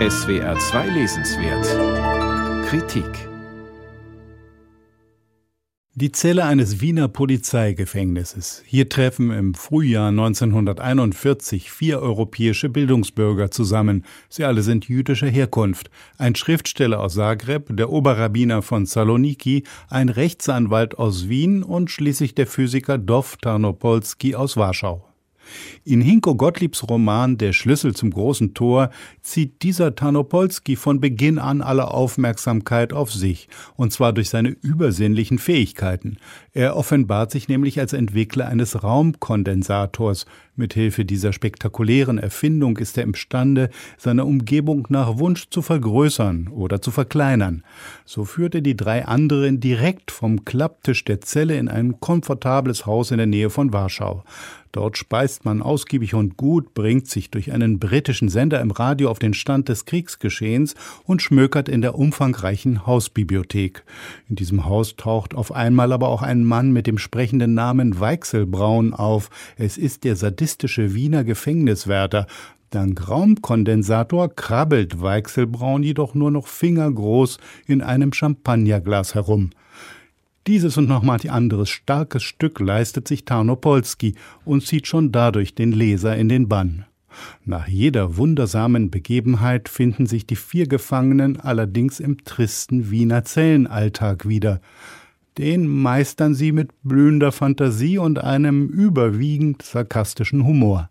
SWR 2 Lesenswert Kritik Die Zelle eines Wiener Polizeigefängnisses. Hier treffen im Frühjahr 1941 vier europäische Bildungsbürger zusammen. Sie alle sind jüdischer Herkunft. Ein Schriftsteller aus Zagreb, der Oberrabbiner von Saloniki, ein Rechtsanwalt aus Wien und schließlich der Physiker Dov Tarnopolski aus Warschau. In Hinko Gottliebs Roman Der Schlüssel zum großen Tor zieht dieser Tarnopolski von Beginn an alle Aufmerksamkeit auf sich, und zwar durch seine übersinnlichen Fähigkeiten. Er offenbart sich nämlich als Entwickler eines Raumkondensators. Mithilfe dieser spektakulären Erfindung ist er imstande, seine Umgebung nach Wunsch zu vergrößern oder zu verkleinern. So führt er die drei anderen direkt vom Klapptisch der Zelle in ein komfortables Haus in der Nähe von Warschau. Dort speist man ausgiebig und gut, bringt sich durch einen britischen Sender im Radio auf den Stand des Kriegsgeschehens und schmökert in der umfangreichen Hausbibliothek. In diesem Haus taucht auf einmal aber auch ein Mann mit dem sprechenden Namen Weichselbraun auf. Es ist der sadistische Wiener Gefängniswärter, Dank Raumkondensator krabbelt Weichselbraun jedoch nur noch fingergroß in einem Champagnerglas herum. Dieses und noch manch anderes starkes Stück leistet sich Tarnopolski und zieht schon dadurch den Leser in den Bann. Nach jeder wundersamen Begebenheit finden sich die vier Gefangenen allerdings im tristen Wiener Zellenalltag wieder. Den meistern sie mit blühender Fantasie und einem überwiegend sarkastischen Humor.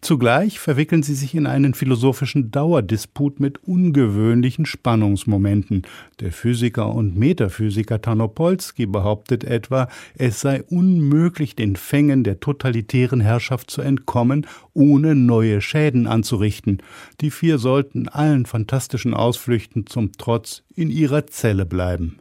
Zugleich verwickeln sie sich in einen philosophischen Dauerdisput mit ungewöhnlichen Spannungsmomenten. Der Physiker und Metaphysiker Tarnopolski behauptet etwa, es sei unmöglich, den Fängen der totalitären Herrschaft zu entkommen, ohne neue Schäden anzurichten. Die vier sollten allen fantastischen Ausflüchten zum Trotz in ihrer Zelle bleiben.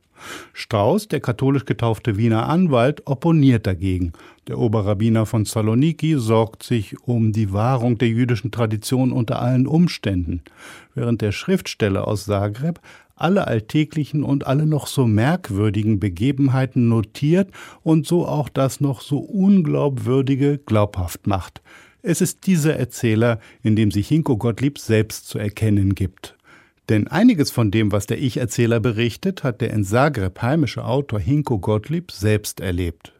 Strauß, der katholisch getaufte Wiener Anwalt, opponiert dagegen. Der Oberrabbiner von Saloniki sorgt sich um die Wahrung der jüdischen Tradition unter allen Umständen, während der Schriftsteller aus Zagreb alle alltäglichen und alle noch so merkwürdigen Begebenheiten notiert und so auch das noch so unglaubwürdige glaubhaft macht. Es ist dieser Erzähler, in dem sich Hinko Gottlieb selbst zu erkennen gibt. Denn einiges von dem, was der Ich-Erzähler berichtet, hat der in Zagreb heimische Autor Hinko Gottlieb selbst erlebt.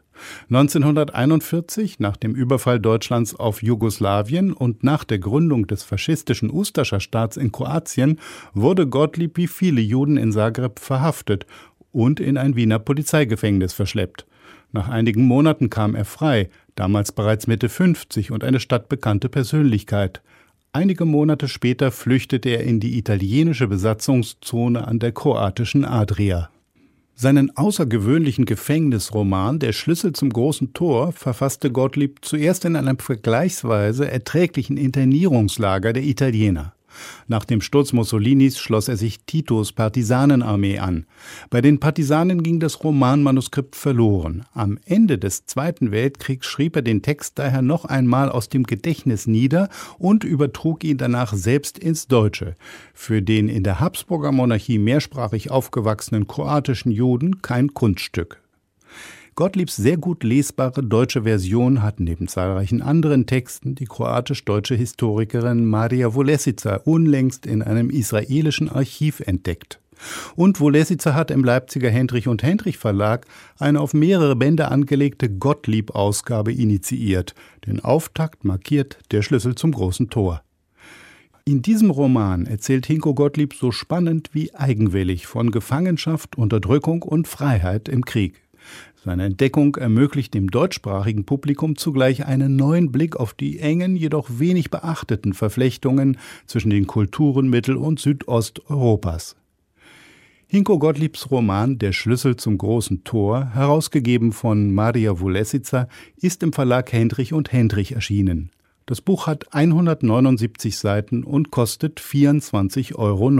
1941, nach dem Überfall Deutschlands auf Jugoslawien und nach der Gründung des faschistischen Ustascher Staats in Kroatien, wurde Gottlieb wie viele Juden in Zagreb verhaftet und in ein Wiener Polizeigefängnis verschleppt. Nach einigen Monaten kam er frei, damals bereits Mitte 50 und eine stadtbekannte Persönlichkeit. Einige Monate später flüchtete er in die italienische Besatzungszone an der kroatischen Adria. Seinen außergewöhnlichen Gefängnisroman Der Schlüssel zum großen Tor verfasste Gottlieb zuerst in einem vergleichsweise erträglichen Internierungslager der Italiener. Nach dem Sturz Mussolinis schloss er sich Titos Partisanenarmee an. Bei den Partisanen ging das Romanmanuskript verloren. Am Ende des Zweiten Weltkriegs schrieb er den Text daher noch einmal aus dem Gedächtnis nieder und übertrug ihn danach selbst ins Deutsche. Für den in der Habsburger Monarchie mehrsprachig aufgewachsenen kroatischen Juden kein Kunststück. Gottliebs sehr gut lesbare deutsche Version hat neben zahlreichen anderen Texten die kroatisch-deutsche Historikerin Maria Volesica unlängst in einem israelischen Archiv entdeckt. Und Volesica hat im Leipziger Hendrich und Hendrich Verlag eine auf mehrere Bände angelegte Gottlieb-Ausgabe initiiert. Den Auftakt markiert der Schlüssel zum großen Tor. In diesem Roman erzählt Hinko Gottlieb so spannend wie eigenwillig von Gefangenschaft, Unterdrückung und Freiheit im Krieg. Seine Entdeckung ermöglicht dem deutschsprachigen Publikum zugleich einen neuen Blick auf die engen, jedoch wenig beachteten Verflechtungen zwischen den Kulturen Mittel- und Südosteuropas. Hinko Gottliebs Roman Der Schlüssel zum großen Tor, herausgegeben von Maria Vulesica, ist im Verlag Hendrich und Hendrich erschienen. Das Buch hat 179 Seiten und kostet 24,90 Euro.